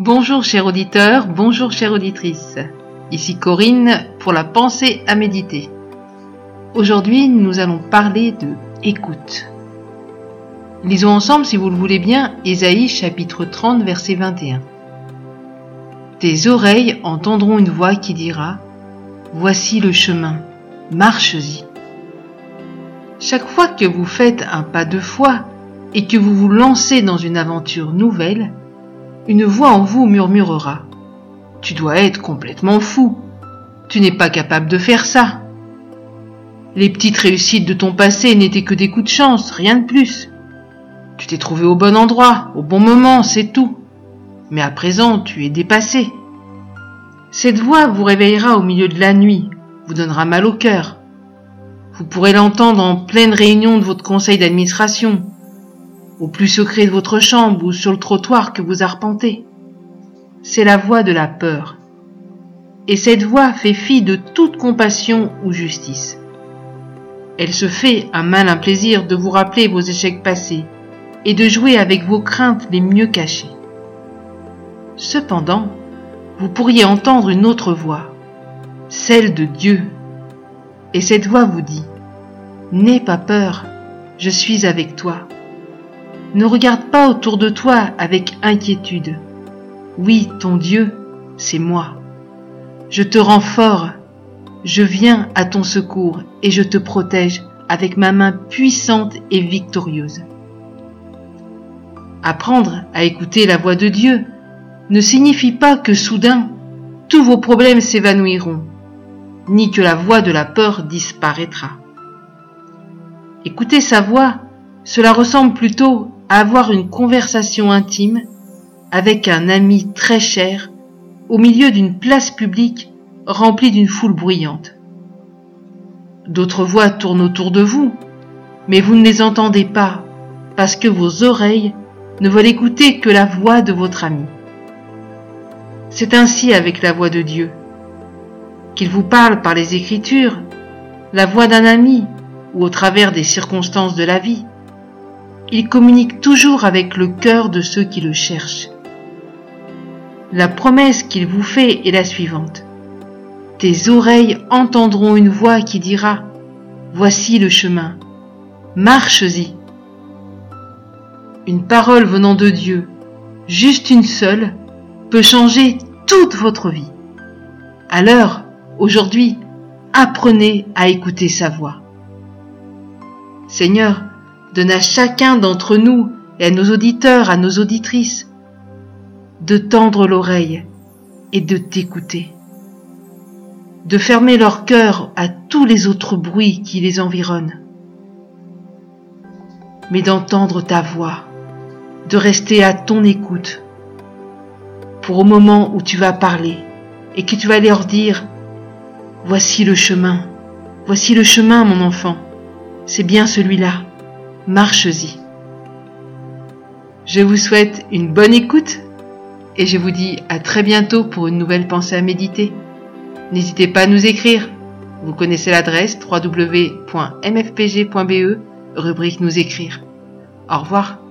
Bonjour chers auditeurs, bonjour chère auditrice. Ici Corinne pour la pensée à méditer. Aujourd'hui, nous allons parler de écoute. Lisons ensemble, si vous le voulez bien, Ésaïe chapitre 30 verset 21. Tes oreilles entendront une voix qui dira Voici le chemin, marche-y. Chaque fois que vous faites un pas de foi et que vous vous lancez dans une aventure nouvelle, une voix en vous murmurera. Tu dois être complètement fou. Tu n'es pas capable de faire ça. Les petites réussites de ton passé n'étaient que des coups de chance, rien de plus. Tu t'es trouvé au bon endroit, au bon moment, c'est tout. Mais à présent, tu es dépassé. Cette voix vous réveillera au milieu de la nuit, vous donnera mal au cœur. Vous pourrez l'entendre en pleine réunion de votre conseil d'administration, au plus secret de votre chambre ou sur le trottoir que vous arpentez. C'est la voix de la peur. Et cette voix fait fi de toute compassion ou justice. Elle se fait un malin plaisir de vous rappeler vos échecs passés et de jouer avec vos craintes les mieux cachées. Cependant, vous pourriez entendre une autre voix, celle de Dieu. Et cette voix vous dit, N'aie pas peur, je suis avec toi. Ne regarde pas autour de toi avec inquiétude. Oui, ton Dieu, c'est moi. Je te rends fort, je viens à ton secours et je te protège avec ma main puissante et victorieuse. Apprendre à écouter la voix de Dieu ne signifie pas que soudain tous vos problèmes s'évanouiront, ni que la voix de la peur disparaîtra. Écouter sa voix, cela ressemble plutôt avoir une conversation intime avec un ami très cher au milieu d'une place publique remplie d'une foule bruyante. D'autres voix tournent autour de vous, mais vous ne les entendez pas parce que vos oreilles ne veulent écouter que la voix de votre ami. C'est ainsi avec la voix de Dieu. Qu'il vous parle par les Écritures, la voix d'un ami ou au travers des circonstances de la vie, il communique toujours avec le cœur de ceux qui le cherchent. La promesse qu'il vous fait est la suivante. Tes oreilles entendront une voix qui dira, Voici le chemin, marche-y. Une parole venant de Dieu, juste une seule, peut changer toute votre vie. Alors, aujourd'hui, apprenez à écouter sa voix. Seigneur, donne à chacun d'entre nous et à nos auditeurs, à nos auditrices, de tendre l'oreille et de t'écouter, de fermer leur cœur à tous les autres bruits qui les environnent, mais d'entendre ta voix, de rester à ton écoute, pour au moment où tu vas parler et que tu vas leur dire, voici le chemin, voici le chemin mon enfant, c'est bien celui-là marche-y. Je vous souhaite une bonne écoute et je vous dis à très bientôt pour une nouvelle pensée à méditer. N'hésitez pas à nous écrire. Vous connaissez l'adresse www.mfpg.be, rubrique nous écrire. Au revoir.